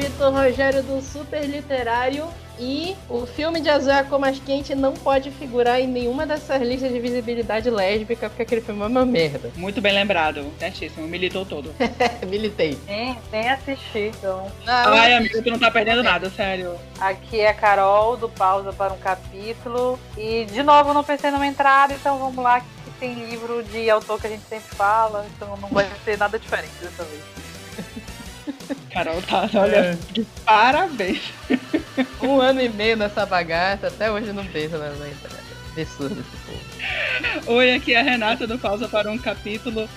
Vitor Rogério do Super Literário. E o filme de Azul é a Cor Mais Quente não pode figurar em nenhuma dessas listas de visibilidade lésbica, porque aquele filme é uma merda. Muito bem lembrado, certíssimo. Militou todo. Militei. Nem, nem assisti, então. Não, Ai, amigo, tu não tá perdendo nada, sério. Aqui é a Carol, do Pausa para um Capítulo. E, de novo, eu não pensei numa entrada, então vamos lá, que tem livro de autor que a gente sempre fala, então não vai ser nada diferente dessa vez. Carol tá, olha, de parabéns. um ano e meio nessa bagaça, até hoje não pensa na entrada. Absurdo esse povo. Oi, aqui é a Renata do Pausa para um Capítulo.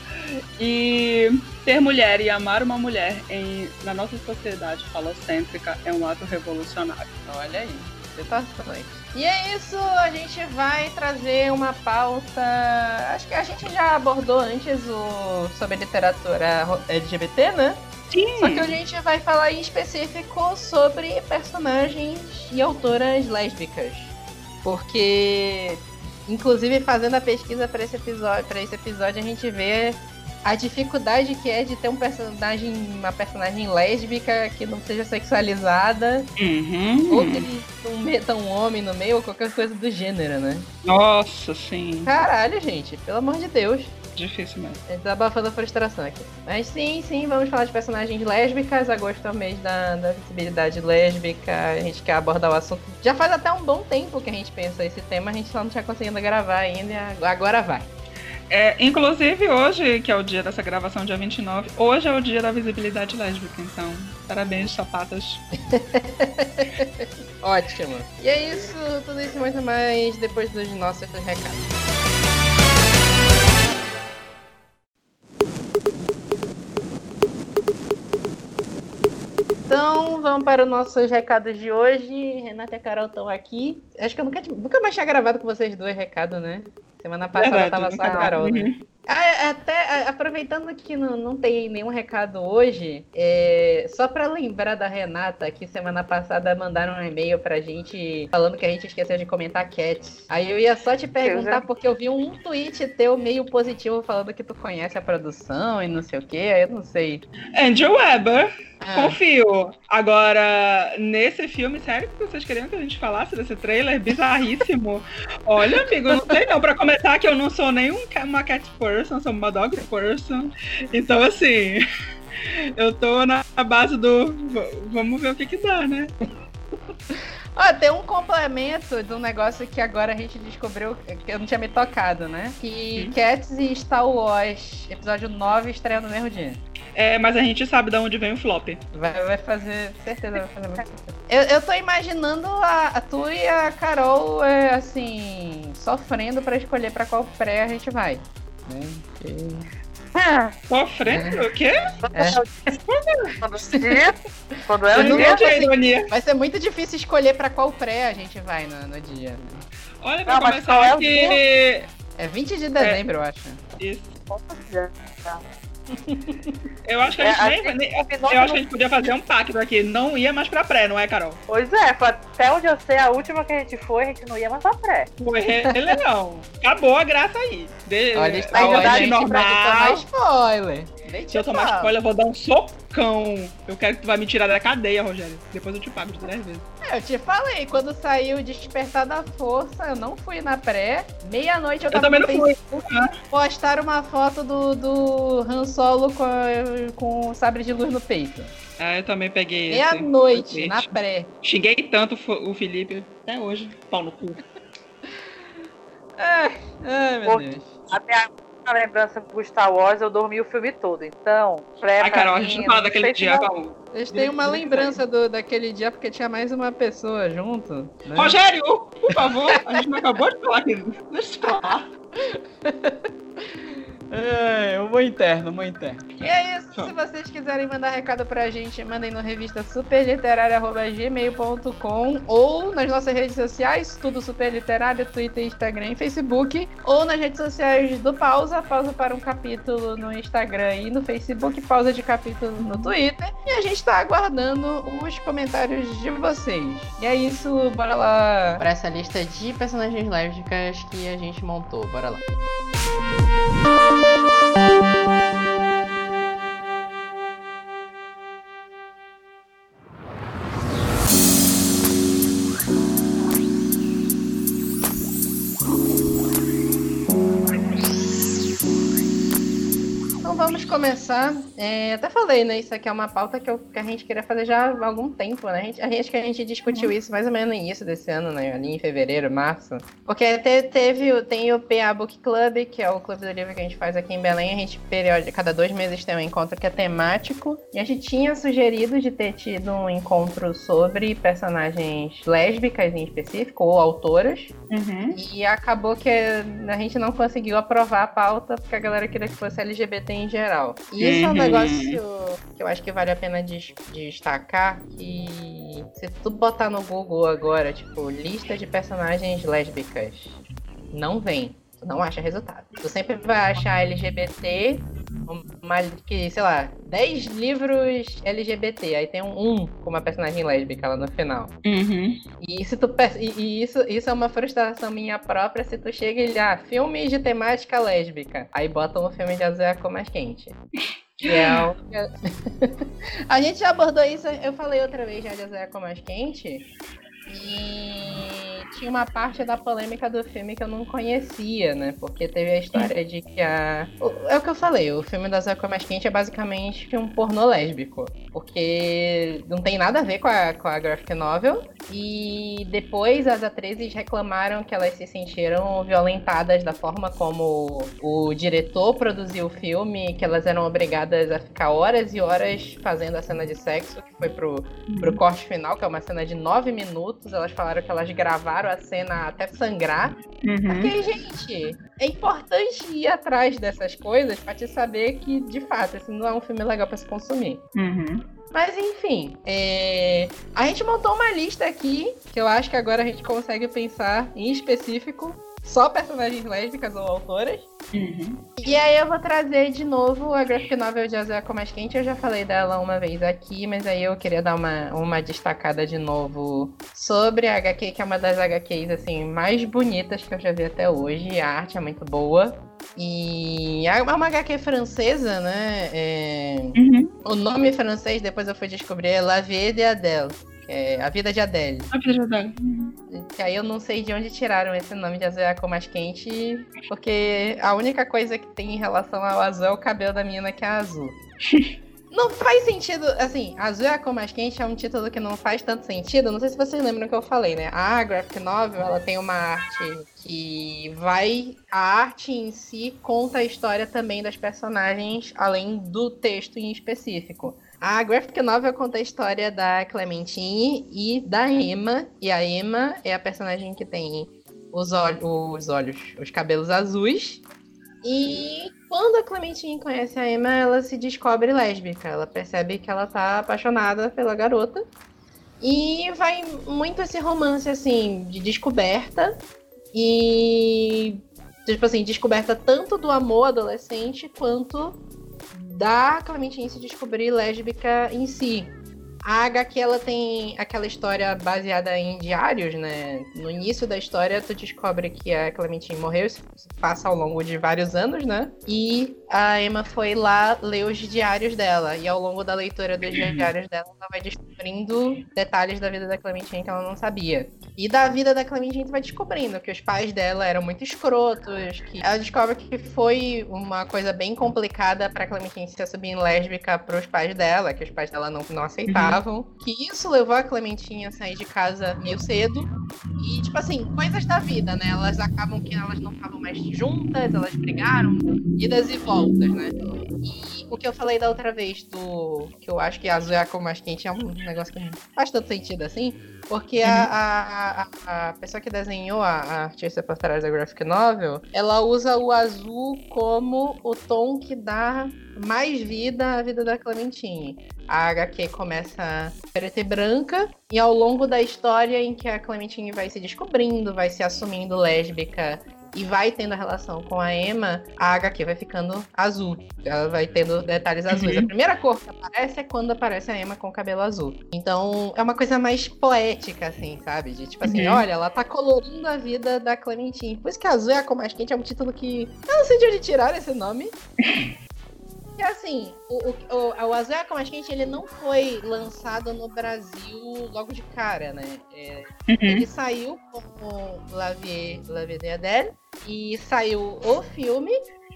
E ter mulher e amar uma mulher em, na nossa sociedade falocêntrica é um ato revolucionário. Olha aí, citações. E é isso, a gente vai trazer uma pauta. Acho que a gente já abordou antes o sobre literatura ro- LGBT, né? Sim. Só que a gente vai falar em específico sobre personagens e autoras lésbicas. Porque, inclusive, fazendo a pesquisa para esse episódio, esse episódio, a gente vê a dificuldade que é de ter um personagem, uma personagem lésbica que não seja sexualizada, ou Uhum. que eles não metam um homem no meio, ou qualquer coisa do gênero, né? Nossa, sim. Caralho, gente, pelo amor de Deus. Difícil mesmo. É desabafando a frustração aqui. Mas sim, sim, vamos falar de personagens lésbicas. Agosto é o mês da, da visibilidade lésbica. A gente quer abordar o assunto. Já faz até um bom tempo que a gente pensa esse tema, a gente só não tinha conseguido gravar ainda e agora vai. É, inclusive hoje, que é o dia dessa gravação, dia 29, hoje é o dia da visibilidade lésbica, então parabéns, sapatas. Ótimo. E é isso, tudo isso e muito mais depois dos nossos recados. Então, vamos para os nossos recados de hoje. Renata e a Carol estão aqui. Acho que eu nunca, nunca mais tinha gravado com vocês dois recados, né? Semana passada Verdade, tava só a Carol, né? Ah, é, até a- aproveitando que não, não tem nenhum recado hoje, é, só pra lembrar da Renata, que semana passada mandaram um e-mail pra gente falando que a gente esqueceu de comentar Cats. Aí eu ia só te perguntar, já- porque eu vi um tweet teu meio positivo falando que tu conhece a produção e não sei o que, aí eu não sei. Andrew Weber, Ah, confio. Agora, nesse filme, sério que vocês queriam que a gente falasse desse trailer bizarríssimo? Olha, amigo, eu não sei não. Pra começar, que eu não sou nem um ca- uma cat person, sou uma dog person. Então, assim, eu tô na base do. Vamos ver o que que dá, né? Ó, tem um complemento de um negócio que agora a gente descobriu que eu não tinha me tocado, né? Que Hum. Cats e Star Wars, episódio 9, estreia no mesmo dia. É, mas a gente sabe de onde vem o flop. Vai, vai fazer, certeza vai fazer muito. Eu, eu tô imaginando a, a tu e a Carol, é, assim, sofrendo pra escolher pra qual pré a gente vai. Né? Porque- Sofrendo? O quê? Quando, dia, quando é o não Entendi a ironia. Vai ser muito difícil escolher pra qual pré a gente vai no, no dia. né? Olha, pra Não, começar é o que. É 20 de dezembro, eu acho. Isso. Eu acho que a É, gente a nem- gente nem- Eu acho que a gente podia fazer um pacto aqui. Não ia mais pra pré, não é, Carol? Pois é, foi até onde eu sei, a última que a gente foi, a gente não ia mais pra pré. Foi Rei Leão. Acabou a graça aí. De, Olha, a gente, pra tomar normal. spoiler. Nem Se eu tomar falo. spoiler, eu vou dar um socão. Eu quero que tu vai me tirar da cadeia, Rogério. Depois eu te pago de 10 vezes. É, Eu te falei, quando saiu Despertar da Força, eu não fui na pré. Meia-noite eu Eu tava também não fui. Postaram uma foto do, do Han Solo com, a- com o sabre de luz no peito. Ah, eu também peguei esse. Meia-noite, na pré. Xinguei tanto o Felipe até hoje. Pau no cu. Ai, ai meu Pô, Deus. A minha última lembrança do Star Wars, eu dormi o filme todo. Então, pré Ai, Carol, a gente não fala não daquele dia, não- calma. Vocês têm uma lembrança do, daquele dia porque tinha mais uma pessoa junto. Né? Rogério, por favor, a gente não acabou de falar aqui. Deixa eu falar. É, humor interno, humor interno. E é isso, se vocês quiserem mandar recado pra gente, mandem no revista superliterária.gmail.com ou nas nossas redes sociais, tudo superliterário, Twitter, Instagram e Facebook, ou nas redes sociais do Pausa, Pausa para um capítulo no Instagram e no Facebook, Pausa de capítulo no Twitter. E a gente tá aguardando os comentários de vocês. E é isso, bora lá pra essa lista de personagens lésbicas que a gente montou, bora lá. Vamos começar. É, até falei, né? Isso aqui é uma pauta que, eu, que, a gente queria fazer já há algum tempo, né? A gente, a gente, que a gente discutiu isso mais ou menos no início desse ano, né? Ali em fevereiro, março. Porque te, teve, tem o PA Book Club, que é o clube do livro que a gente faz aqui em Belém. A gente, periódico, cada dois meses, tem um encontro que é temático. E a gente tinha sugerido de ter tido um encontro sobre personagens lésbicas em específico, ou autoras. Uhum. E acabou que a gente não conseguiu aprovar a pauta, porque a galera queria que fosse LGBT em geral. E isso é um Uhum. negócio que eu acho que vale a pena des- destacar, que se tu botar no Google agora, tipo, lista de personagens lésbicas, não vem. Tu não acha resultado. Tu sempre vai achar LGBT, uma, que, sei lá, 10 livros LGBT, aí tem um, um com uma personagem lésbica lá no final. Uhum. E, se tu, e, e isso, isso é uma frustração minha própria se tu chega e já, filmes de temática lésbica. Aí botam um filme de azul a cor mais quente. Que é a gente já abordou isso, eu falei outra vez já de cor mais quente. E tinha uma parte da polêmica do filme que eu não conhecia, né? Porque teve a história de que a. É o que eu falei, o filme da Zé Mais Quente é basicamente um pornô lésbico. Porque não tem nada a ver com a, com a graphic novel. E depois as atrizes reclamaram que elas se sentiram violentadas da forma como o diretor produziu o filme, que elas eram obrigadas a ficar horas e horas fazendo a cena de sexo, que foi pro, pro corte final, que é uma cena de nove minutos. Elas falaram que elas gravaram a cena até sangrar. Uhum. Porque, gente, é importante ir atrás dessas coisas pra te saber que, de fato, esse não é um filme legal pra se consumir. Uhum. Mas enfim, é, a gente montou uma lista aqui, que eu acho que agora a gente consegue pensar em específico só personagens lésbicas ou autoras. Uhum. E aí eu vou trazer de novo a graphic novel de Azul Mais Quente. Eu já falei dela uma vez aqui, mas aí eu queria dar uma, uma destacada de novo sobre a HQ, que é uma das HQs assim, mais bonitas que eu já vi até hoje. A arte é muito boa. E é uma HQ francesa, né? É, Uhum. o nome francês, depois eu fui descobrir, é La Vie de Adèle. É a vida de Adele. A vida de Adele. Que aí eu não sei de onde tiraram esse nome de é cor mais quente, porque a única coisa que tem em relação ao azul é o cabelo da menina que é azul. Não faz sentido, assim, Azul é a cor mais quente é um título que não faz tanto sentido. Não sei se vocês lembram que eu falei, né? A graphic novel, ela tem uma arte que vai. A arte em si conta a história também das personagens, além do texto em específico. A graphic novel conta a história da Clementine e da Emma. E a Emma é a personagem que tem os, os olhos, os cabelos azuis. E quando a Clementine conhece a Emma, ela se descobre lésbica. Ela percebe que ela tá apaixonada pela garota. E vai muito esse romance, assim, de descoberta. E, tipo assim, descoberta tanto do amor adolescente quanto da Clementine se descobrir lésbica em si. A HQ, ela tem aquela história baseada em diários, né? No início da história, tu descobre que a Clementine morreu, isso passa ao longo de vários anos, né? E a Emma foi lá ler os diários dela. E ao longo da leitura dos diários dela, ela vai descobrindo detalhes da vida da Clementine que ela não sabia. E da vida da Clementine, tu vai descobrindo que os pais dela eram muito escrotos, que ela descobre que foi uma coisa bem complicada pra Clementine se assumir lésbica pros pais dela, que os pais dela não, não aceitavam. Que isso levou a Clementine a sair de casa meio cedo. E, tipo assim, coisas da vida, né? Elas acabam que elas não estavam mais juntas, elas brigaram, idas e voltas, né? E o que eu falei da outra vez do. Que eu acho que azul é a cor mais quente é um negócio que não faz tanto sentido assim. Porque a, a, a, a pessoa que desenhou, a, a artista por trás da graphic novel, ela usa o azul como o tom que dá mais vida à vida da Clementine. A HQ começa preta e branca, e ao longo da história em que a Clementine vai se descobrindo, vai se assumindo lésbica e vai tendo a relação com a Emma, a HQ vai ficando azul. Ela vai tendo detalhes azuis. Uhum. A primeira cor que aparece é quando aparece a Emma com o cabelo azul. Então é uma coisa mais poética, assim, sabe? De tipo assim, Uhum. olha, ela tá colorindo a vida da Clementine. Por isso que azul é a cor mais quente, é um título que. Eu não sei de onde tiraram esse nome. E assim, o, o, o, Azul é a Cor mais quente, ele não foi lançado no Brasil logo de cara, né? É, Uhum. ele saiu como La Vie, La Vie de Adele e saiu o filme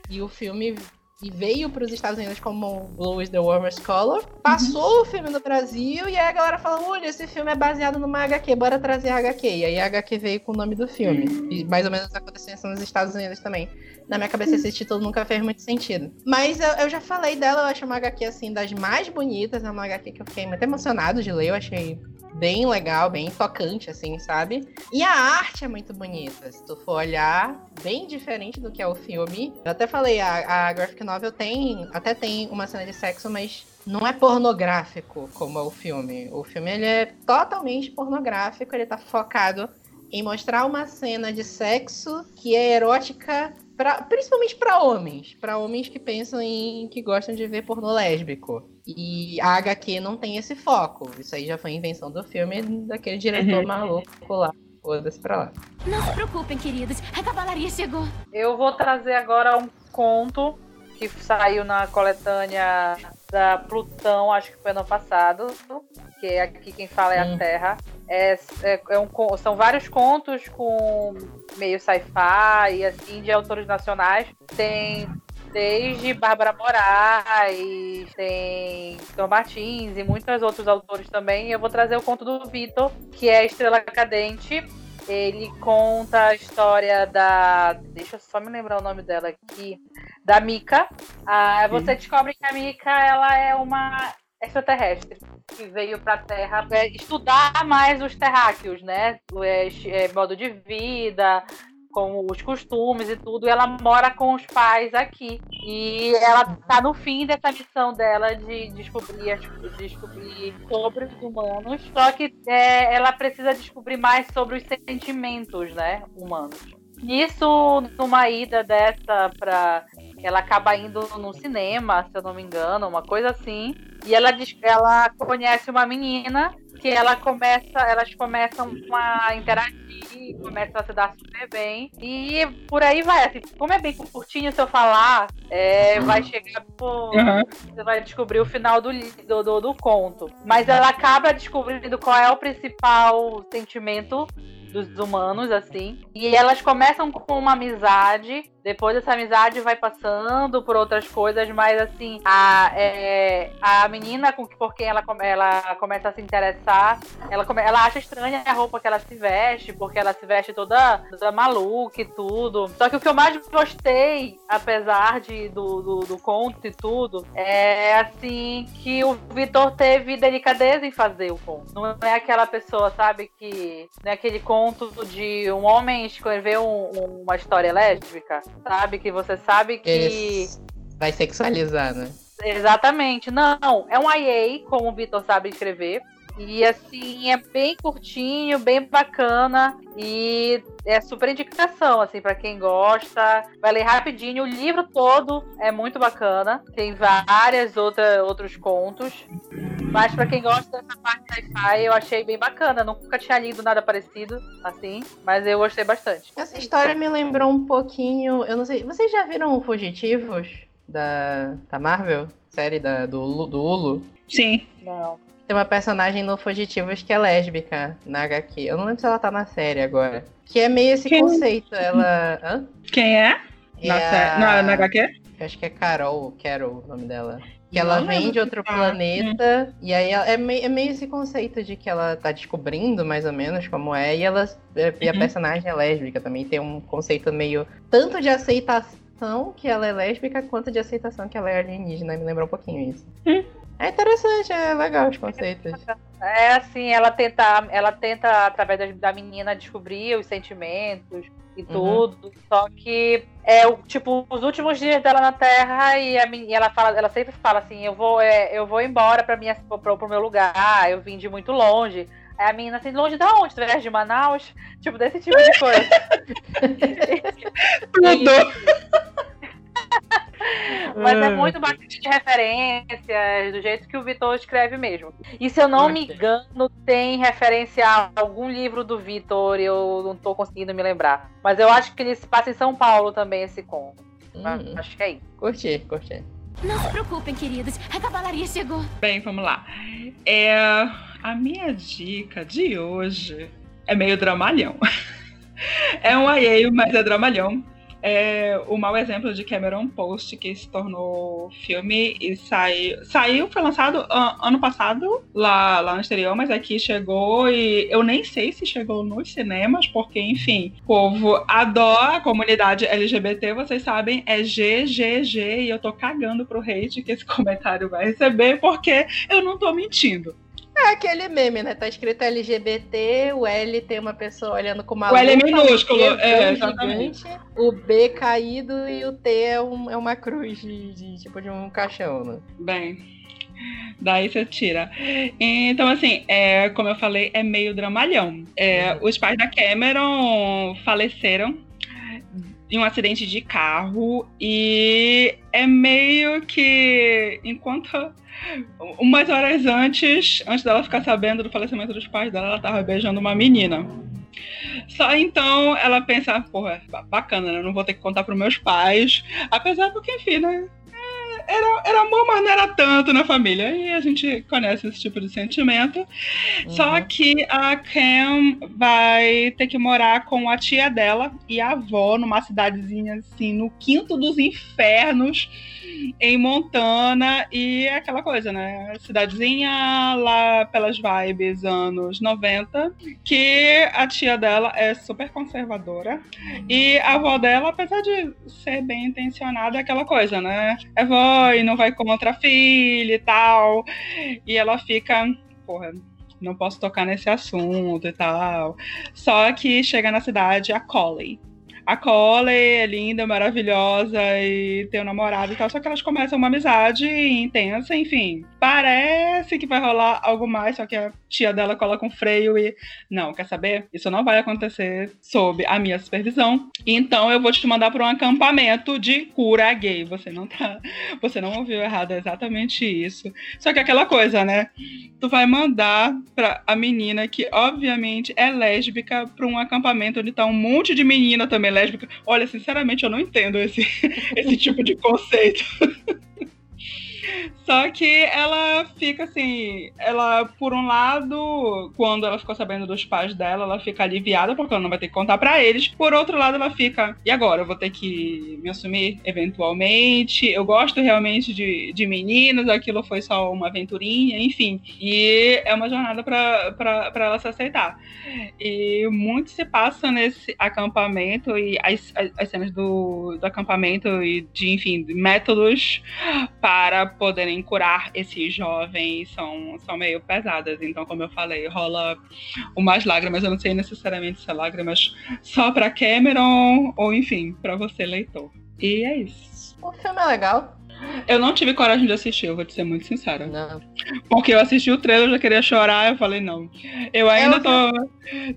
e o filme e veio para os Estados Unidos como Blue is the Warmest Color. Passou uhum. o filme no Brasil e aí a galera falou: olha, esse filme é baseado numa HQ, bora trazer a HQ. E aí a HQ veio com o nome do filme. Uhum. E mais ou menos acontecendo nos Estados Unidos também. Na minha cabeça, esse título nunca fez muito sentido. Mas eu, eu, já falei dela, eu acho uma HQ assim das mais bonitas. É uma HQ que eu fiquei muito emocionado de ler. Eu achei bem legal, bem tocante, assim, sabe? E a arte é muito bonita. Se tu for olhar, bem diferente do que é o filme. Eu até falei, a, a graphic novel tem, até tem uma cena de sexo, mas não é pornográfico como é o filme. O filme ele é totalmente pornográfico, ele tá focado em mostrar uma cena de sexo que é erótica Pra, principalmente para homens, para homens que pensam em que gostam de ver pornô lésbico. E a HQ não tem esse foco. Isso aí já foi invenção do filme daquele diretor uhum. maluco lá. Foda-se pra lá. Não se preocupem, queridos. A cavalaria chegou. Eu vou trazer agora um conto que saiu na coletânea da Plutão, acho que foi ano passado. Que é aqui quem fala é a hum. Terra. É, é, é um, são vários contos com meio sci-fi e assim de autores nacionais. Tem desde Bárbara Moraes, tem Tom Martins e muitos outros autores também. Eu vou trazer o conto do Vitor, que é Estrela Cadente. Ele conta a história da. Deixa eu só me lembrar o nome dela aqui. Da Mika. Ah, você descobre que a Mika ela é uma extraterrestre que veio para a Terra é, estudar mais os terráqueos, né? É, é, modo de vida, com os costumes e tudo. E ela mora com os pais aqui. E ela tá no fim dessa missão dela de descobrir, de descobrir sobre os humanos. Só que é, ela precisa descobrir mais sobre os sentimentos, né, humanos. Isso, numa ida dessa para ela acaba indo no cinema, se eu não me engano, uma coisa assim. E ela diz ela conhece uma menina que ela começa, elas começam a interagir, começam a se dar super bem. E por aí vai, assim, como é bem curtinho se eu falar, é, vai chegar por, uhum. Você vai descobrir o final do, do, do, do conto. Mas ela acaba descobrindo qual é o principal sentimento dos humanos, assim. E elas começam com uma amizade, depois essa amizade vai passando por outras coisas, mas assim, a, é, a menina com, por quem ela, ela começa a se interessar, ela, ela acha estranha a roupa que ela se veste, porque ela se veste toda, toda maluca e tudo. Só que o que eu mais gostei, apesar de, do, do, do conto e tudo, é assim que o Vitor teve delicadeza em fazer o conto. Não é aquela pessoa, sabe, que. Não é aquele conto de um homem escrever um, uma história lésbica, sabe? Que você sabe que. Ele vai sexualizar, né? Exatamente. Não, é um IA, como o Vitor sabe escrever. E assim, é bem curtinho, bem bacana. E é super indicação, assim, para quem gosta. Vai ler rapidinho. O livro todo é muito bacana. Tem várias outra, outros contos. Mas para quem gosta dessa parte sci-fi, eu achei bem bacana. Nunca tinha lido nada parecido, assim, mas eu gostei bastante. Essa história me lembrou um pouquinho. Eu não sei. Vocês já viram Fugitivos da, da Marvel? Série da, do, do Hulu? Sim. Não. Tem uma personagem no Fugitivos que é lésbica na HQ. Eu não lembro se ela tá na série agora. Que é meio esse Quem? conceito. Ela. Hã? Quem é? é na, a... na, na HQ? Eu acho que é Carol, Carol o nome dela. Que ela vem de outro planeta, e aí é, meio, é meio esse conceito de que ela tá descobrindo mais ou menos como é, e ela é, e a uhum. personagem é lésbica também, tem um conceito meio tanto de aceitação que ela é lésbica, quanto de aceitação que ela é alienígena, me lembra um pouquinho isso. Uhum. É interessante, é legal os conceitos. É assim, ela tenta, ela tenta através da, menina descobrir os sentimentos e uhum. tudo. Só que é o tipo os últimos dias dela na Terra e, a, e ela fala, ela sempre fala assim, eu vou, é, eu vou embora para minha pro, pro meu lugar, eu vim de muito longe. Aí a menina assim, longe da onde? Tu de Manaus? Tipo, desse tipo de coisa. Tudo! Mas é muito bacana de referências, do jeito que o Vitor escreve mesmo. E se eu não me engano, tem referência a algum livro do Vitor, eu não tô conseguindo me lembrar. Mas eu acho que ele se passa em São Paulo também, esse conto. Hum. Acho que é isso. Curti, curti. Não se preocupem, queridos. A cavalaria chegou. Bem, vamos lá. É, a minha dica de hoje é meio dramalhão. É um alheio, mas é dramalhão é o mau exemplo de Cameron Post, que se tornou filme e saiu. Saiu, foi lançado ano passado, lá, lá no exterior, mas aqui chegou e eu nem sei se chegou nos cinemas, porque, enfim, o povo adora a comunidade LGBT, vocês sabem, é GGG e eu tô cagando pro hate que esse comentário vai receber, porque eu não tô mentindo. É aquele meme, né? Tá escrito LGBT, o L tem uma pessoa olhando com uma O L é minúsculo, é, exatamente. Gigante, o B caído e o T é, um, é uma cruz de, de, tipo de um caixão, né? Bem, daí você tira. Então, assim, é, como eu falei, é meio dramalhão. É, uhum. Os pais da Cameron faleceram em um acidente de carro e é meio que enquanto umas horas antes, antes dela ficar sabendo do falecimento dos pais dela, ela tava beijando uma menina. Só então ela pensa, porra, bacana, né? Não vou ter que contar pros meus pais. Apesar porque, enfim, né? Era, era amor, mas não era tanto na família. E a gente conhece esse tipo de sentimento. Uhum. Só que a Cam vai ter que morar com a tia dela e a avó numa cidadezinha assim, no quinto dos infernos em Montana e é aquela coisa, né? Cidadezinha lá pelas vibes anos 90, que a tia dela é super conservadora e a avó dela, apesar de ser bem intencionada, é aquela coisa, né? É vó e não vai contra a filha e tal. E ela fica, porra, não posso tocar nesse assunto e tal. Só que chega na cidade a Collie a Cole é linda, maravilhosa e tem um namorado e tal, só que elas começam uma amizade intensa, enfim. Parece que vai rolar algo mais, só que a tia dela coloca um freio e. Não, quer saber? Isso não vai acontecer sob a minha supervisão. Então eu vou te mandar para um acampamento de cura gay. Você não tá. Você não ouviu errado, é exatamente isso. Só que aquela coisa, né? Tu vai mandar pra a menina que, obviamente, é lésbica para um acampamento onde tá um monte de menina também lésbica. Olha, sinceramente, eu não entendo esse, esse tipo de conceito. Só que ela fica assim, ela, por um lado, quando ela ficou sabendo dos pais dela, ela fica aliviada porque ela não vai ter que contar para eles. Por outro lado, ela fica, e agora? Eu vou ter que me assumir eventualmente. Eu gosto realmente de, de meninas, aquilo foi só uma aventurinha, enfim. E é uma jornada para ela se aceitar. E muito se passa nesse acampamento e as, as, as cenas do, do acampamento e de, enfim, métodos para poderem curar esses jovens são, são meio pesadas. Então, como eu falei, rola umas lágrimas. Eu não sei necessariamente se é lágrimas só para Cameron ou, enfim, para você, leitor. E é isso. O filme é legal. Eu não tive coragem de assistir, eu vou te ser muito sincera. Não. Porque eu assisti o trailer, eu já queria chorar, eu falei, não. Eu ainda eu tô,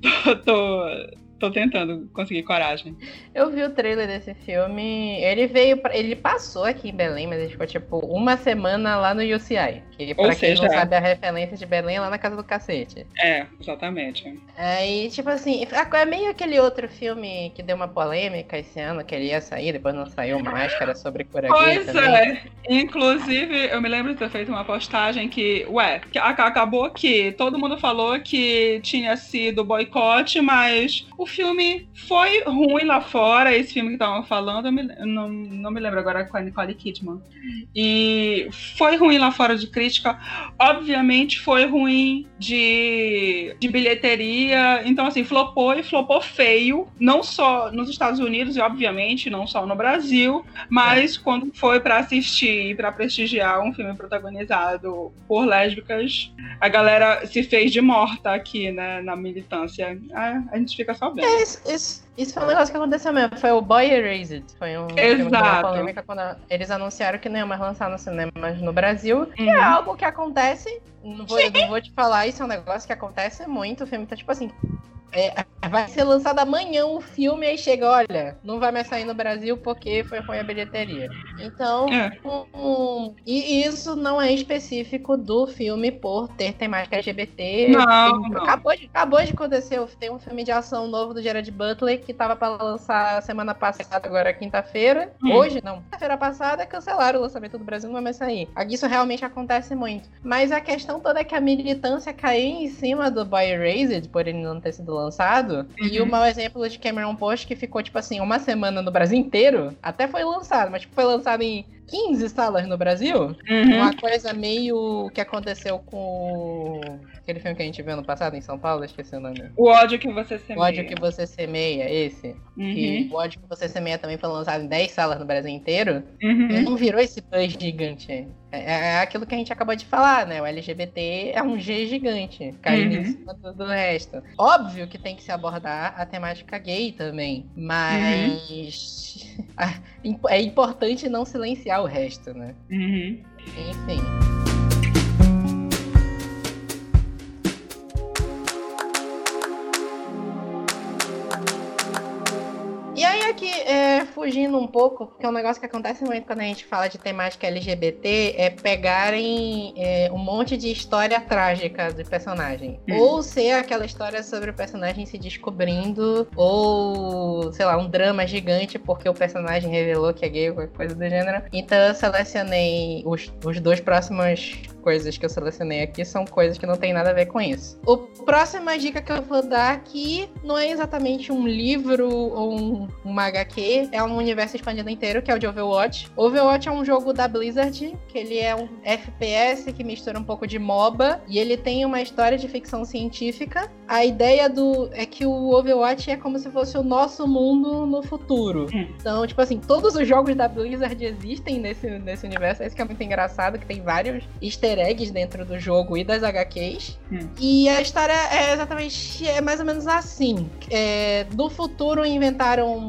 tô, tô, tô tentando conseguir coragem. Eu vi o trailer desse filme. Ele veio. Pra, ele passou aqui em Belém, mas ele ficou tipo uma semana lá no UCI. Que pra Ou quem seja, não sabe a referência de Belém é lá na casa do cacete. É, exatamente. Aí, tipo assim, é meio aquele outro filme que deu uma polêmica esse ano, que ele ia sair, depois não saiu mais, era sobre cura Pois é. Inclusive, eu me lembro de ter feito uma postagem que, ué, acabou que todo mundo falou que tinha sido boicote, mas o filme foi ruim lá fora, esse filme que estavam falando, eu, me, não, não me lembro agora com a Nicole Kidman. E foi ruim lá fora de crítica, obviamente foi ruim de, de bilheteria, então assim, flopou e flopou feio, não só nos Estados Unidos e obviamente não só no Brasil, mas é. quando foi para assistir e para prestigiar um filme protagonizado por lésbicas, a galera se fez de morta aqui, né, na militância. A, a gente fica só vendo. É, isso, isso, isso, foi um negócio que aconteceu mesmo. Foi o Boy Erased. Foi um Exato. polêmica quando eles anunciaram que não ia mais lançar no cinema no Brasil. Uhum. é algo que acontece. Não vou, não vou te falar, isso é um negócio que acontece muito. O filme tá tipo assim. É, vai ser lançado amanhã o filme e chega, olha, não vai mais sair no Brasil porque foi ruim a bilheteria. Então, é. um, um, e isso não é específico do filme por ter temática LGBT. Não, tem, não. Acabou, de, acabou de acontecer, tem um filme de ação novo do Gerard Butler que tava para lançar semana passada, agora quinta-feira. Hum. Hoje, não. Quinta-feira passada, cancelaram o lançamento do Brasil, não vai mais sair. Isso realmente acontece muito. Mas a questão toda é que a militância caiu em cima do Boy Raised, por ele não ter sido lançado. E o mau exemplo de Cameron Post, que ficou, tipo assim, uma semana no Brasil inteiro. Até foi lançado, mas tipo, foi lançado em 15 salas no Brasil. Uhum. Uma coisa meio que aconteceu com aquele filme que a gente viu no passado em São Paulo, esqueci o nome. O ódio que você semeia. O ódio que você semeia, esse. E Uhum. o ódio que você semeia também foi lançado em 10 salas no Brasil inteiro. Uhum. Não virou esse buzz gigante. É, é aquilo que a gente acabou de falar, né? O LGBT é um G gigante, caindo Uhum. em cima do, do resto. Óbvio que tem que se abordar a temática gay também, mas ah, imp- é importante não silenciar o resto, né? Uhum. Enfim. E aí aqui, é, fugindo um pouco, porque é um negócio que acontece muito quando a gente fala de temática LGBT, é pegarem é, um monte de história trágica do personagem. Hum. Ou ser aquela história sobre o personagem se descobrindo, ou, sei lá, um drama gigante porque o personagem revelou que é gay ou qualquer coisa do gênero. Então eu selecionei os, os dois próximos coisas que eu selecionei aqui são coisas que não tem nada a ver com isso. O próxima dica que eu vou dar aqui não é exatamente um livro ou um, uma HQ, é um universo expandido inteiro, que é o de Overwatch. Overwatch é um jogo da Blizzard, que ele é um FPS que mistura um pouco de MOBA, e ele tem uma história de ficção científica. A ideia do é que o Overwatch é como se fosse o nosso mundo no futuro. Hum. Então, tipo assim, todos os jogos da Blizzard existem nesse, nesse universo. Isso que é muito engraçado, que tem vários easter eggs dentro do jogo e das HQs. Hum. E a história é exatamente, é mais ou menos assim. É, do futuro inventaram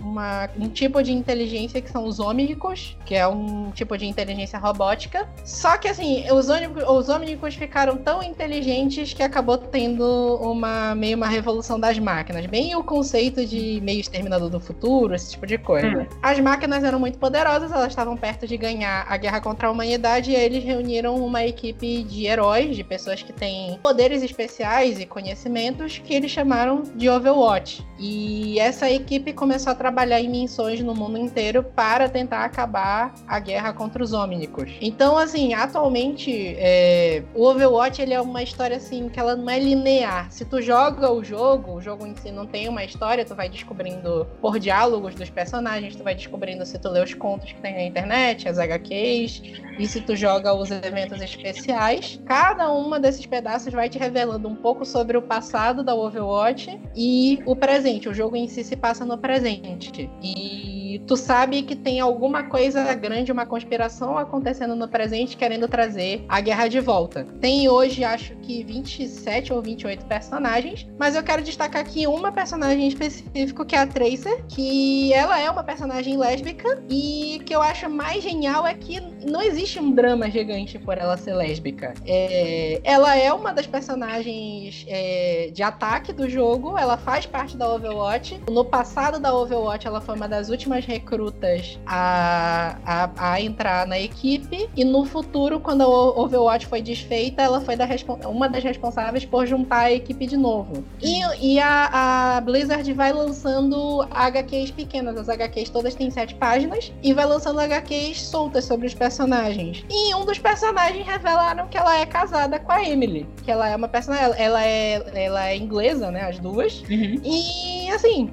uma- um tipo de inteligência que são os ômnicos, que é um tipo de inteligência robótica. Só que assim, os ômnicos, os ômnicos ficaram tão inteligentes que acabou tendo uma meio uma revolução das máquinas. Bem o conceito de meio exterminador do futuro, esse tipo de coisa. Hum. As máquinas eram muito poderosas, elas estavam perto de ganhar a guerra contra a humanidade e aí eles reuniram uma equipe de heróis, de pessoas que têm poderes especiais e conhecimentos que eles chamaram de Overwatch. E essa equipe começou a trabalhar em missões no mundo inteiro para tentar acabar a guerra contra os Omnicos. Então, assim, atualmente é, o Overwatch ele é uma história assim que ela não é linear. Se tu joga o jogo, o jogo em si não tem uma história, tu vai descobrindo por diálogos dos personagens, tu vai descobrindo se tu lê os contos que tem na internet, as HQs, e se tu joga os eventos especiais. Cada uma desses pedaços vai te revelando um pouco sobre o passado da Overwatch e o presente. O jogo em si se passa no presente. E tu sabe que tem alguma coisa grande, uma conspiração acontecendo no presente querendo trazer a guerra de volta. Tem hoje, acho que 27 ou 28 personagens, mas eu quero destacar aqui uma personagem em específico, que é a Tracer, que ela é uma personagem lésbica e que eu acho mais genial é que não existe um drama gigante por ela ser lésbica. É, ela é uma das personagens é, de ataque do jogo, ela faz parte da Overwatch. No passado da Overwatch, ela foi uma das últimas recrutas a, a, a entrar na equipe, e no futuro, quando a O- Overwatch foi desfeita, ela foi da uma das responsáveis por juntar a equipe de novo. E, e a, a Blizzard vai lançando HQs pequenas, as HQs todas têm sete páginas, e vai lançando HQs soltas sobre os personagens. E um dos personagens revelaram que ela é casada com a Emily, que ela é uma personagem, ela- é, ela é inglesa, né, as duas. Uhum. E assim,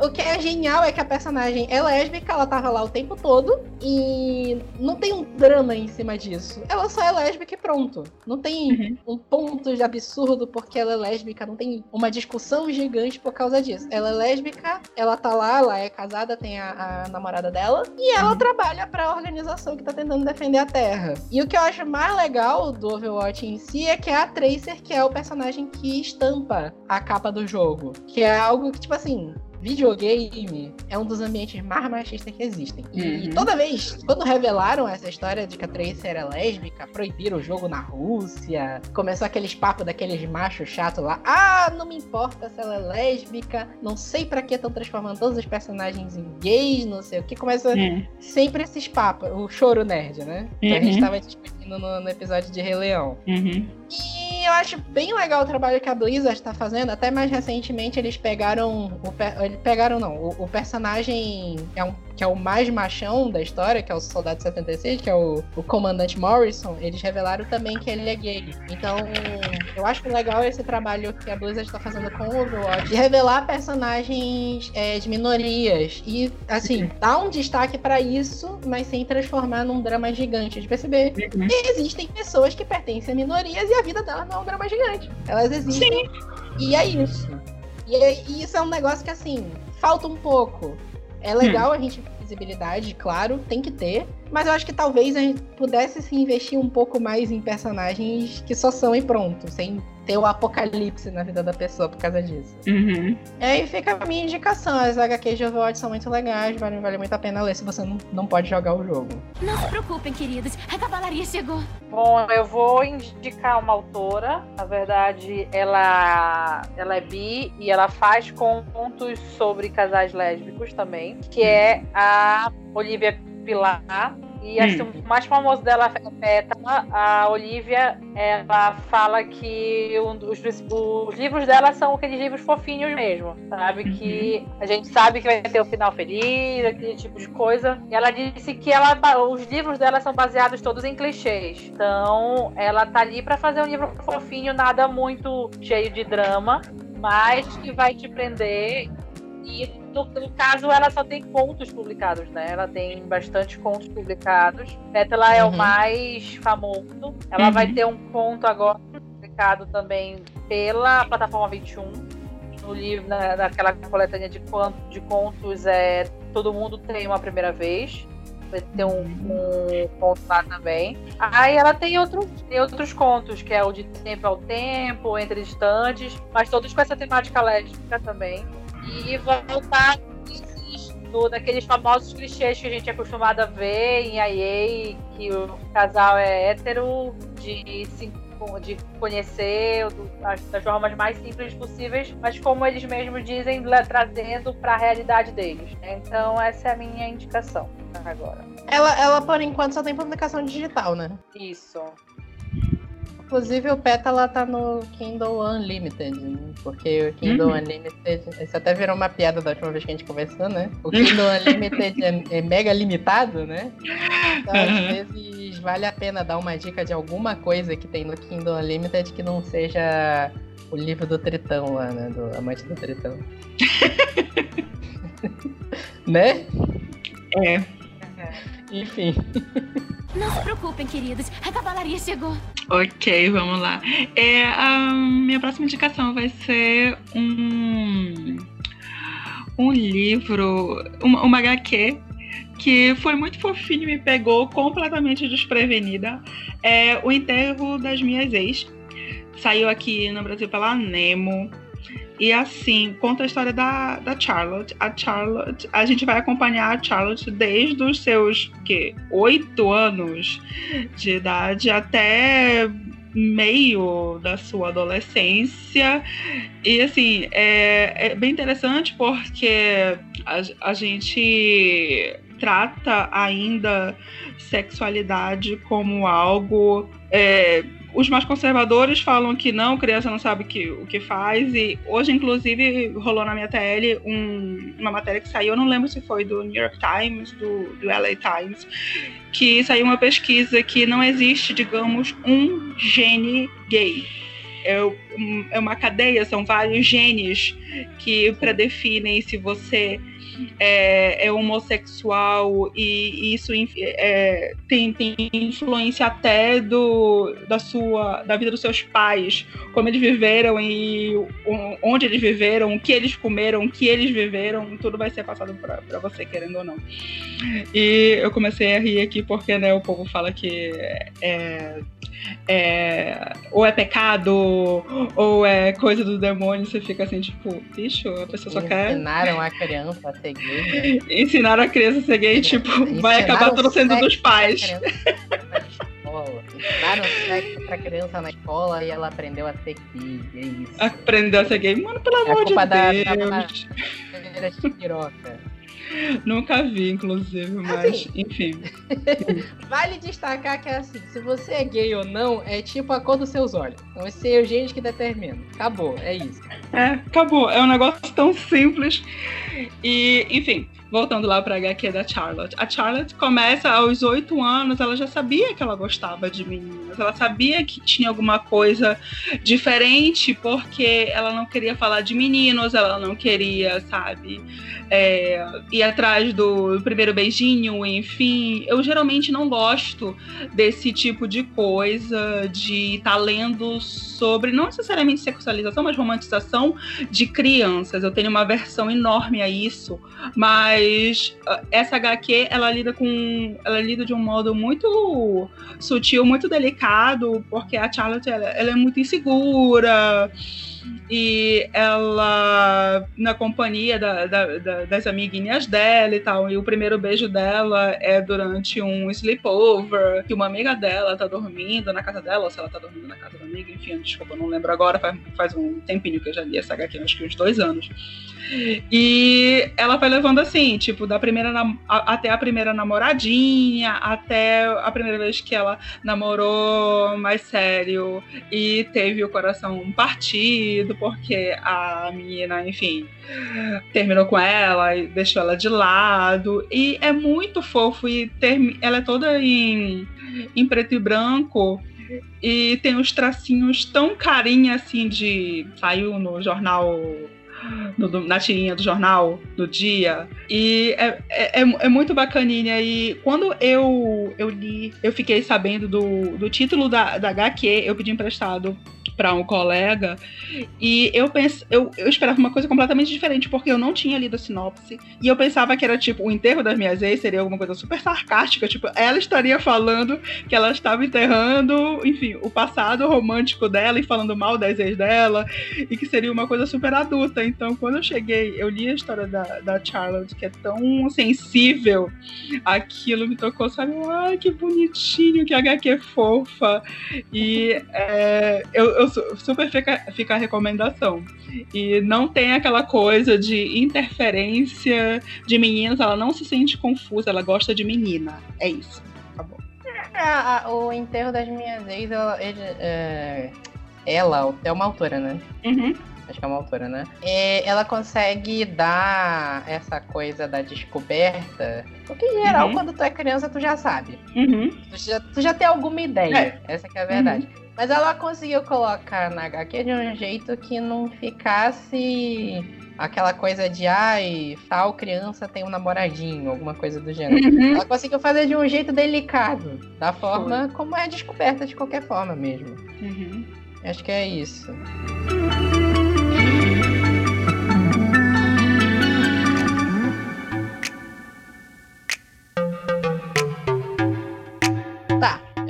o que é genial é que a personagem é lésbica, ela tava lá o tempo todo e não tem um drama em cima disso. Ela só é lésbica e pronto. Não tem Uhum. um ponto de absurdo porque ela é lésbica, não tem uma discussão gigante por causa disso. Ela é lésbica, ela tá lá, ela é casada, tem a, a namorada dela e ela trabalha pra organização que tá tentando defender a Terra. E o que eu acho mais legal do Overwatch em si é que é a Tracer, que é o personagem que estampa a capa do jogo. Que é algo que, tipo assim, videogame é um dos ambientes mais machistas que existem. E Uhum. toda vez, quando revelaram essa história de que a Tracer era lésbica, proibiram o jogo na Rússia, começou aqueles papos daqueles machos chatos lá. Ah, não me importa se ela é lésbica, não sei pra que estão transformando todos os personagens em gays, não sei o que. Começa Uhum. sempre esses papos, o choro nerd, né? Que a gente Uhum. tava discutindo no, no episódio de Rei Leão. Uhum. E eu acho bem legal o trabalho que a Blizzard está fazendo. Até mais recentemente eles pegaram. O, eles pegaram, não. O, o personagem é um, que é o mais machão da história, que é o Soldado 76, que é o, o Comandante Morrison. Eles revelaram também que ele é gay. Então, eu acho legal esse trabalho que a Blizzard está fazendo com o Overwatch de revelar personagens é, de minorias. E, assim, dar um destaque para isso, mas sem transformar num drama gigante. De perceber uhum. que existem pessoas que pertencem a minorias e a vida delas não é um drama gigante. Elas existem. Sim. E é isso. E, é, e, isso é um negócio que, assim, falta um pouco. É legal hum. a gente visibilidade, claro, tem que ter. Mas eu acho que talvez a gente pudesse se investir um pouco mais em personagens que só são e pronto, sem ter o apocalipse na vida da pessoa por causa disso. Uhum. E aí fica a minha indicação. As HQs de Overwatch são muito legais, vale, vale muito a pena ler se você não, não pode jogar o jogo. Não se preocupem, queridos. A cavalaria chegou. Bom, eu vou indicar uma autora. Na verdade, ela, ela é bi e ela faz contos sobre casais lésbicos também, que é a Olivia Pilar. E acho hum. que o mais famoso dela é Pétala. A Olivia, ela fala que um dos, os livros dela são aqueles livros fofinhos mesmo, sabe? Uhum. Que a gente sabe que vai ter o final feliz, aquele tipo de coisa. E ela disse que ela, os livros dela são baseados todos em clichês. Então, ela tá ali para fazer um livro fofinho, nada muito cheio de drama, mas que vai te prender e no, no, caso, ela só tem contos publicados, né? Ela tem bastante contos publicados. Pétala é uhum. o mais famoso. Ela uhum. vai ter um conto agora publicado também pela plataforma 21. No livro, na, naquela coletânea de, de contos, é Todo Mundo Tem Uma Primeira Vez. Vai ter um, um conto lá também. Aí ela tem, outro, tem outros contos, que é o de Tempo ao Tempo, Entre Distantes, mas todos com essa temática lésbica também e voltar daqueles famosos clichês que a gente é acostumado a ver em IA, que o casal é hétero, de se de conhecer das formas mais simples possíveis, mas como eles mesmos dizem, trazendo para a realidade deles. Então essa é a minha indicação agora. Ela, ela por enquanto só tem publicação digital, né? Isso. Inclusive o Pétala tá no Kindle Unlimited, né? porque o Kindle uhum. Unlimited, isso até virou uma piada da última vez que a gente conversou, né? O Kindle Unlimited é, é, mega limitado, né? Então uhum. às vezes vale a pena dar uma dica de alguma coisa que tem no Kindle Unlimited que não seja o livro do Tritão lá, né? Do Amante do Tritão. né? É. Enfim. Não se preocupem, queridos. A cavalaria chegou. Ok, vamos lá. É, a minha próxima indicação vai ser um, um livro, uma, uma HQ que foi muito fofinho e me pegou completamente desprevenida. É O Enterro das Minhas Ex. Saiu aqui no Brasil pela Nemo. E assim, conta a história da, da Charlotte. A Charlotte, a gente vai acompanhar a Charlotte desde os seus que oito anos de idade até meio da sua adolescência. E assim, é, é bem interessante porque a, a gente trata ainda sexualidade como algo é, os mais conservadores falam que não, criança não sabe que, o que faz. E hoje, inclusive, rolou na minha TL um, uma matéria que saiu, eu não lembro se foi do New York Times, do, do LA Times, que saiu uma pesquisa que não existe, digamos, um gene gay. É, é uma cadeia, são vários genes que predefinem se você é, é homossexual e, isso é, tem, tem influência até do, da sua da vida dos seus pais, como eles viveram e onde eles viveram, o que eles comeram, o que eles viveram, tudo vai ser passado para você, querendo ou não. E eu comecei a rir aqui porque né, o povo fala que é, é, ou é pecado, ou é coisa do demônio, você fica assim, tipo, bicho, a pessoa só quer. Ensinaram a criança a ser gay. Né? Ensinaram a criança a ser gay, tipo, vai acabar tudo sendo dos pais. Ensinaram sexo pra criança na escola e ela aprendeu a ser gay. É isso. Aprendeu a ser gay? Mano, pelo é amor de da, Deus. Da, da, da, Nunca vi, inclusive, mas Assim. enfim. Vale destacar que é assim, se você é gay ou não, é tipo a cor dos seus olhos. Então esse é o gênio que determina. Acabou, é isso. É, acabou. É um negócio tão simples. E, enfim, voltando lá pra HQ da Charlotte. A Charlotte começa aos oito anos, ela já sabia que ela gostava de meninas. Ela sabia que tinha alguma coisa diferente, porque ela não queria falar de meninos, ela não queria, sabe, é, ir atrás do primeiro beijinho, enfim. Eu geralmente não gosto desse tipo de coisa, de estar lendo sobre, não necessariamente sexualização, mas romantização de crianças. Eu tenho uma versão enorme a isso, mas uh, essa HQ ela lida com, ela lida de um modo muito sutil, muito delicado, porque a Charlotte ela, ela é muito insegura e ela na companhia da, da, da, das amiguinhas dela e tal. E o primeiro beijo dela é durante um sleepover, que uma amiga dela tá dormindo na casa dela, ou se ela tá dormindo na casa da amiga, enfim, desculpa, não lembro agora, faz, faz um tempinho que eu já li essa HQ, acho que uns dois anos. E ela vai levando assim, tipo, da primeira a- até a primeira namoradinha, até a primeira vez que ela namorou mais sério e teve o coração partido, porque a menina, enfim, terminou com ela e deixou ela de lado. E é muito fofo e termi- ela é toda em, em preto e branco. E tem os tracinhos tão carinha assim de. Saiu no jornal no- na tirinha do jornal do dia. E é, é, é- é muito bacaninha. E quando eu, eu li, eu fiquei sabendo do, do título da, da HQ, eu pedi emprestado para um colega. E eu, pens, eu, eu esperava uma coisa completamente diferente, porque eu não tinha lido a sinopse. E eu pensava que era tipo, o enterro das minhas ex seria alguma coisa super sarcástica. Tipo, ela estaria falando que ela estava enterrando, enfim, o passado romântico dela e falando mal das ex dela e que seria uma coisa super adulta. Então, quando eu cheguei, eu li a história da, da Charlotte, que é tão sensível, aquilo me tocou, sabe? Ai, que bonitinho, que HQ fofa. E é, eu, eu su- super fica, fica a recomendação. E não tem aquela coisa de interferência de meninas, ela não se sente confusa, ela gosta de menina. É isso. Acabou. A- a- o enterro das minhas ex, ela, ele, é, ela é uma autora, né? Uhum. Acho que é uma autora, né? É, ela consegue dar essa coisa da descoberta. Porque em geral, Uhum. quando tu é criança, tu já sabe. Uhum. Tu já, tu já tem alguma ideia. Essa que é a verdade. Mas ela conseguiu colocar na HQ de um jeito que não ficasse aquela coisa de ai, tal criança tem um namoradinho, alguma coisa do gênero. Uhum. Ela conseguiu fazer de um jeito delicado, da forma como é descoberta de qualquer forma mesmo. Uhum. Acho que é isso.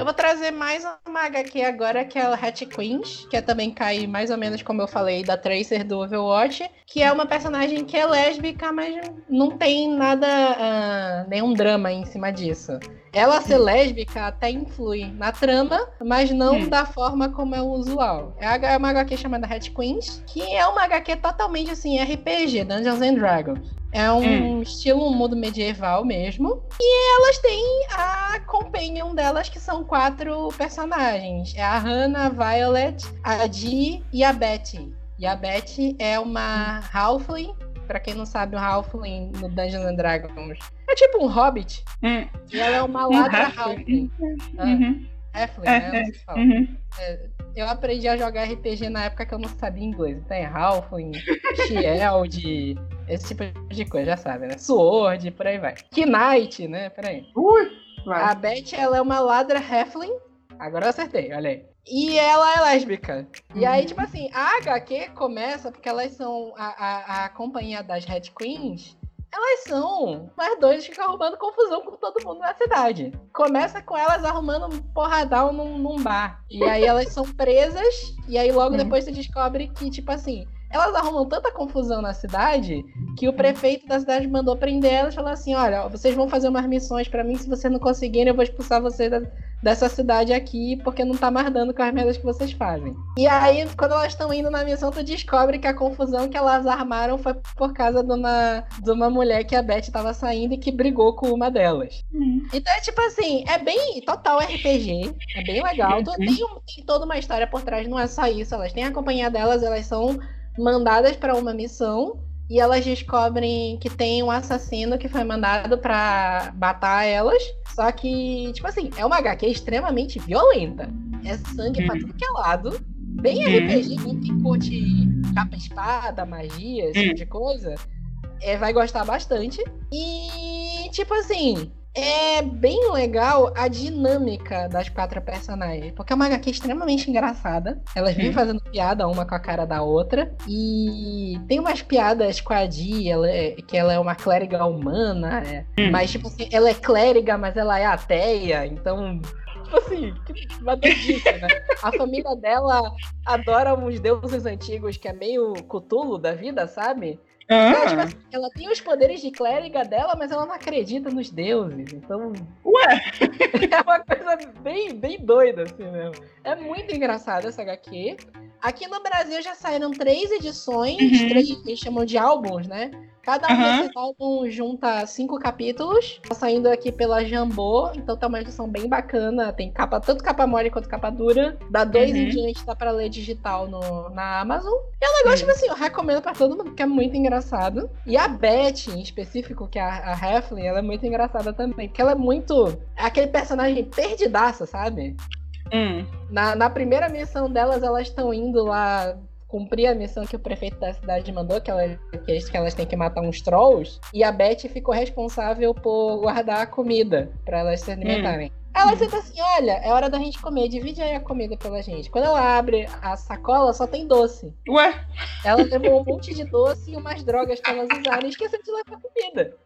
Vou trazer mais uma HQ agora, que é o Hat Queens, que é também cai mais ou menos como eu falei da Tracer do Overwatch, que é uma personagem que é lésbica, mas não tem nada, ah, nenhum drama em cima disso. Ela ser lésbica até influi na trama, mas não Hum. da forma como é o usual. É a- é uma HQ chamada Hat Queens, que é uma HQ totalmente assim, RPG, Dungeons and Dragons. É um estilo um mundo medieval mesmo. E elas têm a companion delas, que são quatro personagens. É a Hannah, a Violet, a Dee e a Betty. E a Betty é uma Halfling. Pra quem não sabe, o Halfling no Dungeons and Dragons é tipo um hobbit. Hum. E ela é uma Um ladra halfling. Halfling. Ah, Uhum. Halfling, É, né? é. Uhum. Eu aprendi a jogar RPG na época que eu não sabia inglês. Tem Halfling, Shield, esse tipo de coisa, já sabe, né? Sword, por aí vai. Knight, né? Peraí. Ui, vai. A Beth, ela é uma ladra Halfling. Agora eu acertei, olha aí. E ela é lésbica. E aí, tipo assim, a HQ começa porque elas são a, a, a companhia das Red Queens. Elas são mais doidas que ficam arrumando confusão com todo mundo na cidade. Começa com elas arrumando um porradão num, num bar. E aí elas são presas. E aí logo Hum. depois você descobre que, tipo assim, elas arrumam tanta confusão na cidade que o prefeito da cidade mandou prender elas e falou assim: olha, vocês vão fazer umas missões pra mim, se vocês não conseguirem, eu vou expulsar vocês da, dessa cidade aqui, porque não tá mais dando com as merdas que vocês fazem. E aí, quando elas estão indo na missão, tu descobre que a confusão que elas armaram foi por causa de uma, de uma mulher que a Beth tava saindo e que brigou com uma delas. Uhum. Então é tipo assim, é bem total RPG, é bem legal. Tem, tem toda uma história por trás, não é só isso. Elas têm a companhia delas, elas são mandadas pra uma missão e elas descobrem que tem um assassino que foi mandado pra matar elas. Só que, tipo assim, é uma HQ extremamente violenta. É sangue pra Hum. tudo que é lado. Bem Hum. RPG, mesmo quem curte capa-espada, magia, esse Hum. tipo de coisa, é, vai gostar bastante. E, tipo assim, é bem legal a dinâmica das quatro personagens. Porque é uma HQ extremamente engraçada. Elas vivem Hum. fazendo piada uma com a cara da outra. E tem umas piadas com a Dee, ela é- que ela é uma clériga humana. é. Hum. Mas, tipo assim, ela é clériga, mas ela é ateia. Então. Tipo assim, uma doidice, né? A família dela adora uns deuses antigos que é meio Cthulhu da vida, sabe? Então, tipo Ah, assim, ela tem os poderes de clériga dela, mas ela não acredita nos deuses. Então. Ué? É uma coisa bem, bem doida, assim mesmo. É muito engraçado essa HQ. Aqui no Brasil já saíram três edições, Uhum. três, eles chamam de álbuns, né? Cada um desses álbuns junta cinco capítulos. Tá saindo aqui pela Jambô, então tá uma edição bem bacana. Tem capa, tanto capa mole quanto capa dura. Dá dois Uhum. em diante, dá pra ler digital no, na Amazon. E é um negócio, tipo assim, eu recomendo pra todo mundo, porque é muito engraçado. E a Beth, em específico, que é a, a Heflin, ela é muito engraçada também. Porque ela é muito. É aquele personagem perdidaça, sabe? hum. Na, na primeira missão delas, elas estão indo lá cumprir a missão que o prefeito da cidade mandou, que, ela, que, elas têm que matar uns trolls. E a Beth ficou responsável por guardar a comida pra elas se alimentarem. Ela senta assim, olha, é hora da gente comer, divide aí a comida pela gente. Quando ela abre a sacola, só tem doce. Ué? Ela levou um monte de doce e umas drogas pra elas usarem e esqueceu de levar comida.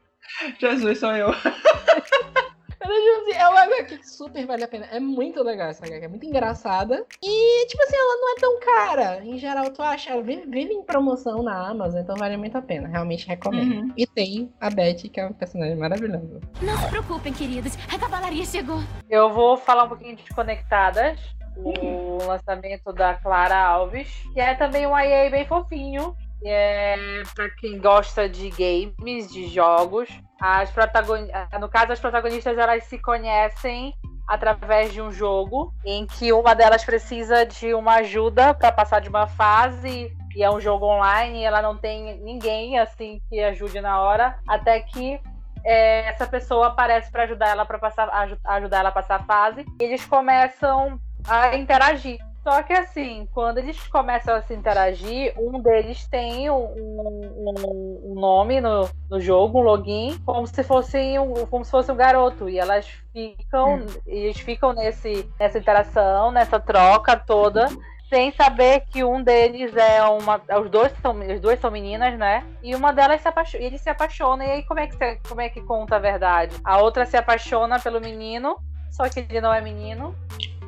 Jesus, sou eu. Assim, é uma HQ que super vale a pena. É muito legal essa HQ, é muito engraçada. E, tipo assim, ela não é tão cara. Em geral, tu acha, ela vive, vive em promoção na Amazon, então vale muito a pena. Realmente recomendo. Uhum. E tem a Beth, que é uma personagem maravilhosa. Não se preocupem, queridos. A cavalaria chegou. Eu vou falar um pouquinho de Desconectadas, o lançamento da Clara Alves, que é também um IA bem fofinho. que É pra quem gosta de games, de jogos. As protagoni- No caso, as protagonistas elas se conhecem através de um jogo em que uma delas precisa de uma ajuda para passar de uma fase e é um jogo online e ela não tem ninguém assim que ajude na hora até que é, essa pessoa aparece para ajudar ela para passar aju- ajudar ela a passar a fase e eles começam a interagir só que assim, quando eles começam a se interagir, um deles tem um, um- um nome no, no jogo, um login, como se fosse um, como se fosse um garoto. E elas ficam, eles ficam nesse, nessa interação, nessa troca toda, sem saber que um deles é uma. Os dois são, as duas são meninas, né? E uma delas se apaixona. Ele se apaixona. E aí, como é, que se- como é que conta a verdade? A outra se apaixona pelo menino, só que ele não é menino,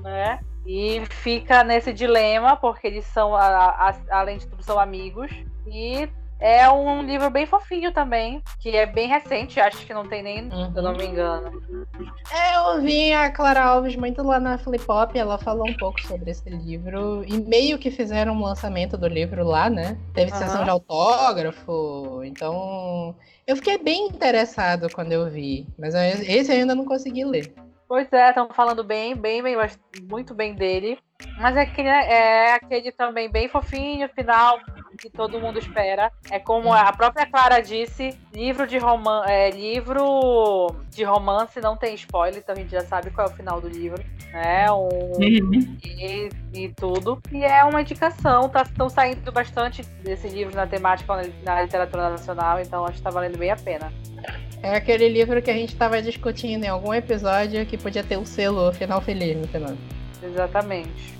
né? E fica nesse dilema, porque eles são, a- a- além de tudo, são amigos. E é um livro bem fofinho também, que é bem recente, acho que não tem nem, se eu não me engano. É, eu vi a Clara Alves muito lá na Flip Hop, ela falou um pouco sobre esse livro. E meio que fizeram um lançamento do livro lá, né? Teve Aham. sessão de autógrafo, então. Eu fiquei bem interessado quando eu vi, mas esse eu ainda não consegui ler. Pois é, estão falando bem, bem, bem, muito bem dele. Mas é aquele, é aquele também bem fofinho, final, que todo mundo espera. É como a própria Clara disse, livro de romance, é, livro de romance não tem spoiler, então a gente já sabe qual é o final do livro, né? Um, Uhum. e, e tudo. E é uma indicação, tá, estão saindo bastante desses livros na temática na, literatura nacional, então acho que tá valendo bem a pena. É aquele livro que a gente tava discutindo em algum episódio que podia ter o selo final feliz no final. Exatamente.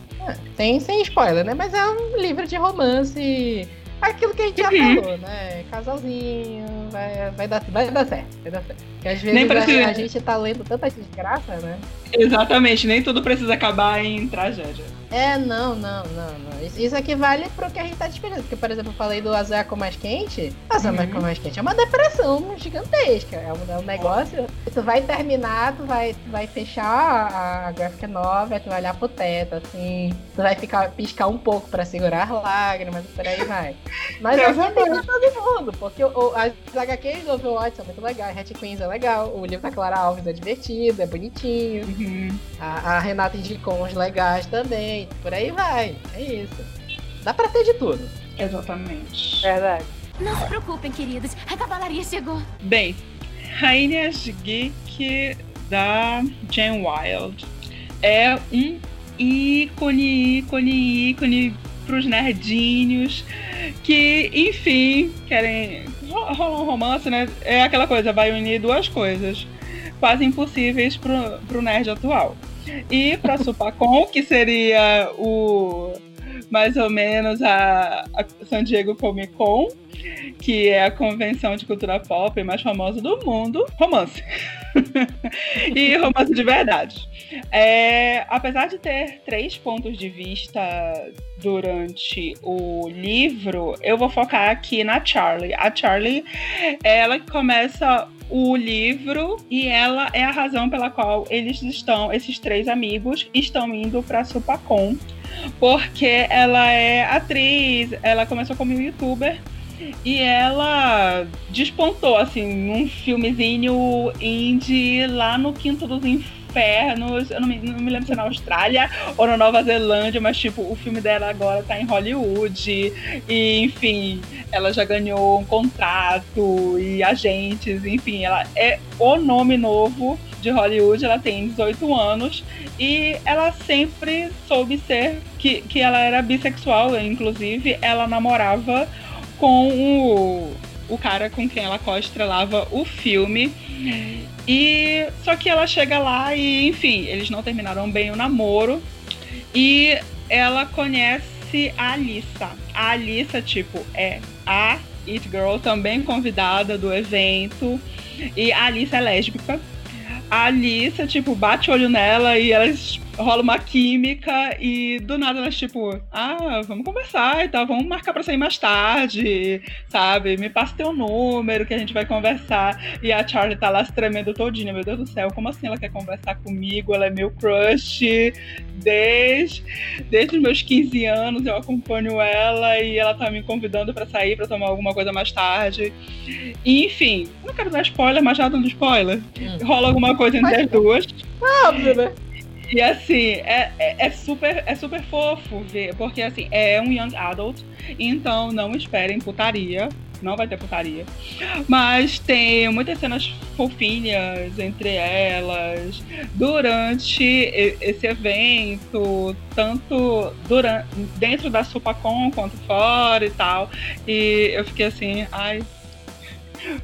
Sem, sem spoiler, né? Mas é um livro de romance. Aquilo que a gente já Uhum. falou, né? Casalzinho, vai, vai, dar, vai dar certo, vai dar certo. Porque às vezes Nem precisa- a, a gente tá lendo tanta desgraça, né? Exatamente, nem tudo precisa acabar em tragédia. É, não, não, não, não. Isso, isso aqui vale pro que a gente tá discutindo. Porque, por exemplo, eu falei do azar com mais quente. Azar Uhum. com mais quente é uma depressão gigantesca. É um, é um negócio. Tu vai terminar, tu vai, tu vai fechar a, a graphic novel, tu vai olhar pro teto, assim. Tu vai ficar, piscar um pouco pra segurar as lágrimas e por aí vai. Mas amor. pra todo mundo. Porque o, o- as HQs do Overwatch são muito legais. Hat Queens é legal. O livro da Clara Alves é divertido, é bonitinho. Uhum. A, a Renata indicou uns legais também. Por aí vai. É isso. Dá pra ter de tudo. Exatamente. Verdade. Não se preocupem, queridos. A cavalaria chegou. Bem, Rainhas Geek da Jane Wild é um ícone, ícone, ícone pros nerdinhos que, enfim, querem. ro- Rola um romance, né? É aquela coisa, vai unir duas coisas quase impossíveis pro, pro nerd atual. E pra Supacon, que seria o mais ou menos a, a San Diego Comic Con, que é a convenção de cultura pop mais famosa do mundo, romance. e romance de verdade. É, apesar de ter três pontos de vista durante o livro, eu vou focar aqui na Charlie. A Charlie, ela começa o livro e ela é a razão pela qual eles estão, esses três amigos, estão indo para Supacon, porque ela é atriz, ela começou como youtuber e ela despontou, assim, num filmezinho indie lá no Quinto dos Infernos. Eu não me, não me lembro se é na Austrália ou na Nova Zelândia, mas, tipo, o filme dela agora tá em Hollywood. E, enfim, ela já ganhou um contrato e agentes, enfim, ela é o nome novo de Hollywood. Ela tem 18 anos e ela sempre soube ser que, que ela era bissexual, inclusive, ela namorava com o, o cara com quem ela co-estrelava o filme. E só que ela chega lá e, enfim, eles não terminaram bem o namoro. E ela conhece a Alissa. A Alissa, tipo, é a It Girl, também convidada do evento. E a Alissa é lésbica. A Alissa, tipo, bate o olho nela e elas rola uma química e do nada elas, tipo, ah, vamos conversar e tal, vamos marcar pra sair mais tarde, sabe? Me passa teu número que a gente vai conversar. E a Charlie tá lá se tremendo todinha, meu Deus do céu, como assim ela quer conversar comigo? Ela é meu crush desde, desde os meus 15 anos, eu acompanho ela e ela tá me convidando pra sair, pra tomar alguma coisa mais tarde. E, enfim, não quero dar spoiler, mas já dando spoiler. Hum. Rola alguma coisa entre as duas. Óbvio, né? E assim, é, é, é super, é super fofo ver, porque assim, é um young adult, então não esperem putaria, não vai ter putaria. Mas tem muitas cenas fofinhas entre elas durante esse evento, tanto durante, dentro da Supacon quanto fora e tal. E eu fiquei assim, ai.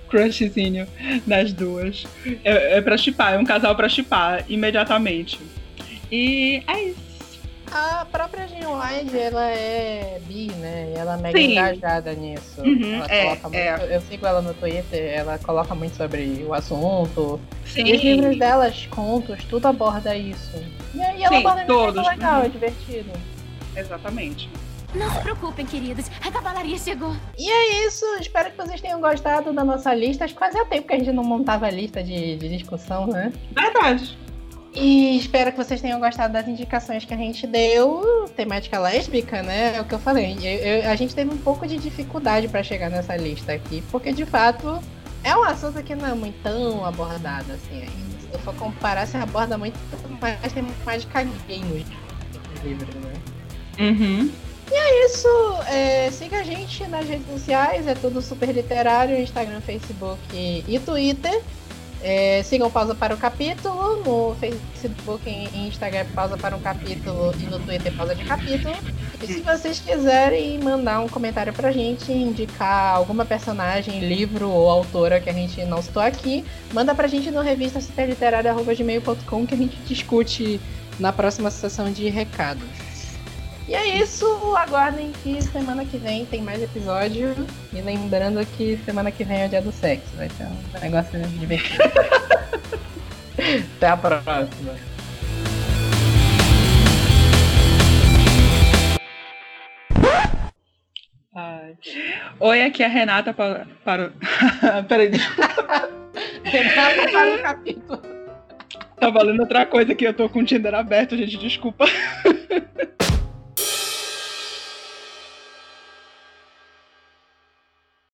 Crushzinho das duas. É, é pra chipar, é um casal pra chipar imediatamente. E é isso. A própria Jean Wide, ela é bi, né? E ela é mega Sim. engajada nisso. Uhum, ela é, coloca muito, é. Eu sigo ela no Twitter, ela coloca muito sobre o assunto. Sim. E os livros delas, contos, tudo aborda isso. E, e ela Sim, aborda todos, legal, uhum. é divertido. Exatamente. Não se preocupem, queridos. A cavalaria chegou. E é isso, espero que vocês tenham gostado da nossa lista. Acho que fazia tempo que a gente não montava a lista de, de discussão, né? Verdade. E espero que vocês tenham gostado das indicações que a gente deu. Temática lésbica, né? É o que eu falei. Eu- eu- a gente teve um pouco de dificuldade para chegar nessa lista aqui, porque de fato é um assunto que não é muito tão abordado assim ainda. Se eu for comparar, se aborda muito mais temática gay nos livros, né? Uhum. isso, é, siga a gente nas redes sociais, é tudo super literário, Instagram, Facebook e Twitter. É, sigam Pausa para o Capítulo, no Facebook e Instagram Pausa para um Capítulo e no Twitter Pausa de Capítulo. E se vocês quiserem mandar um comentário pra gente, indicar alguma personagem, livro ou autora que a gente não citou aqui, manda pra gente no revista superliterária.gmail.com que a gente discute na próxima sessão de recados. E é isso, aguardem que semana que vem tem mais episódio. E lembrando que semana que vem é o dia do sexo, vai ser um negócio de divertido. Até a próxima. Oi, aqui é a Renata para, para o. Peraí. Renata para o capítulo. Tá valendo outra coisa que eu tô com o Tinder aberto, gente, desculpa.